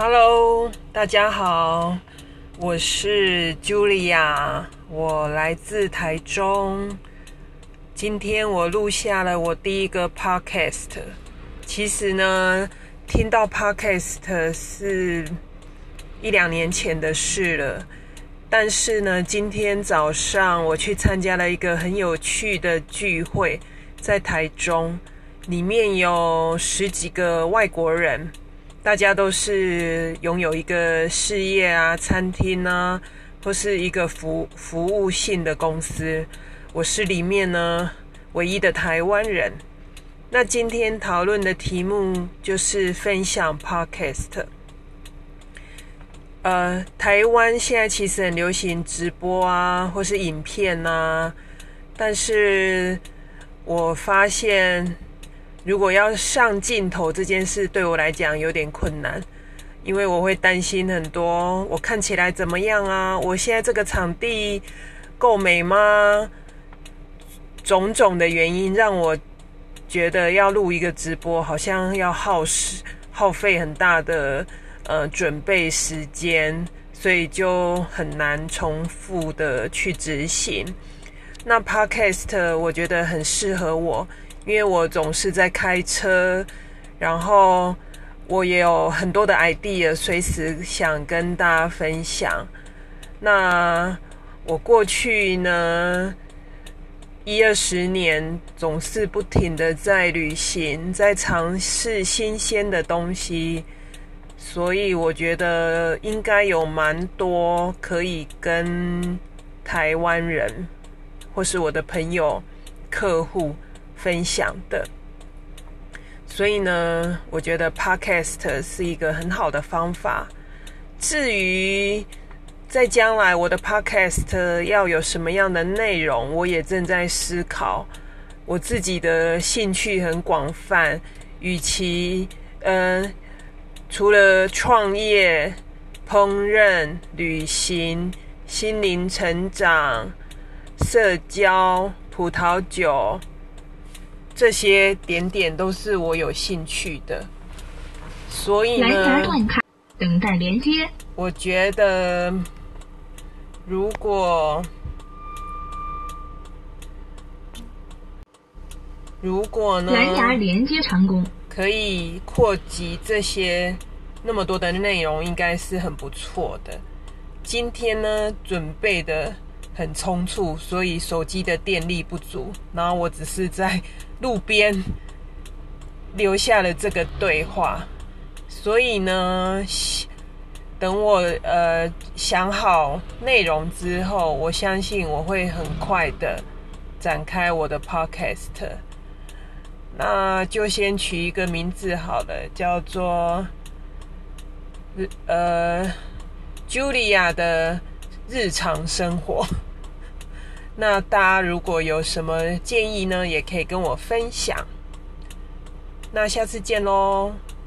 Hello，大家好，我是 Julia，我来自台中。今天我录下了我第一个 Podcast。其实呢，听到 Podcast 是一两年前的事了。但是呢，今天早上我去参加了一个很有趣的聚会，在台中，里面有十几个外国人。大家都是拥有一个事业啊，餐厅啊，或是一个服服务性的公司。我是里面呢唯一的台湾人。那今天讨论的题目就是分享 Podcast。呃，台湾现在其实很流行直播啊，或是影片啊，但是我发现。如果要上镜头这件事对我来讲有点困难，因为我会担心很多，我看起来怎么样啊？我现在这个场地够美吗？种种的原因让我觉得要录一个直播，好像要耗时耗费很大的呃准备时间，所以就很难重复的去执行。那 Podcast 我觉得很适合我。因为我总是在开车，然后我也有很多的 idea，随时想跟大家分享。那我过去呢一二十年总是不停的在旅行，在尝试新鲜的东西，所以我觉得应该有蛮多可以跟台湾人或是我的朋友、客户。分享的，所以呢，我觉得 Podcast 是一个很好的方法。至于在将来我的 Podcast 要有什么样的内容，我也正在思考。我自己的兴趣很广泛，与其嗯，除了创业、烹饪、旅行、心灵成长、社交、葡萄酒。这些点点都是我有兴趣的，所以呢，等待连接。我觉得，如果如果呢，蓝牙连接成功，可以扩及这些那么多的内容，应该是很不错的。今天呢，准备的。很匆促，所以手机的电力不足。然后我只是在路边留下了这个对话。所以呢，等我呃想好内容之后，我相信我会很快的展开我的 podcast。那就先取一个名字好了，叫做呃 Julia 的日常生活。那大家如果有什么建议呢，也可以跟我分享。那下次见喽。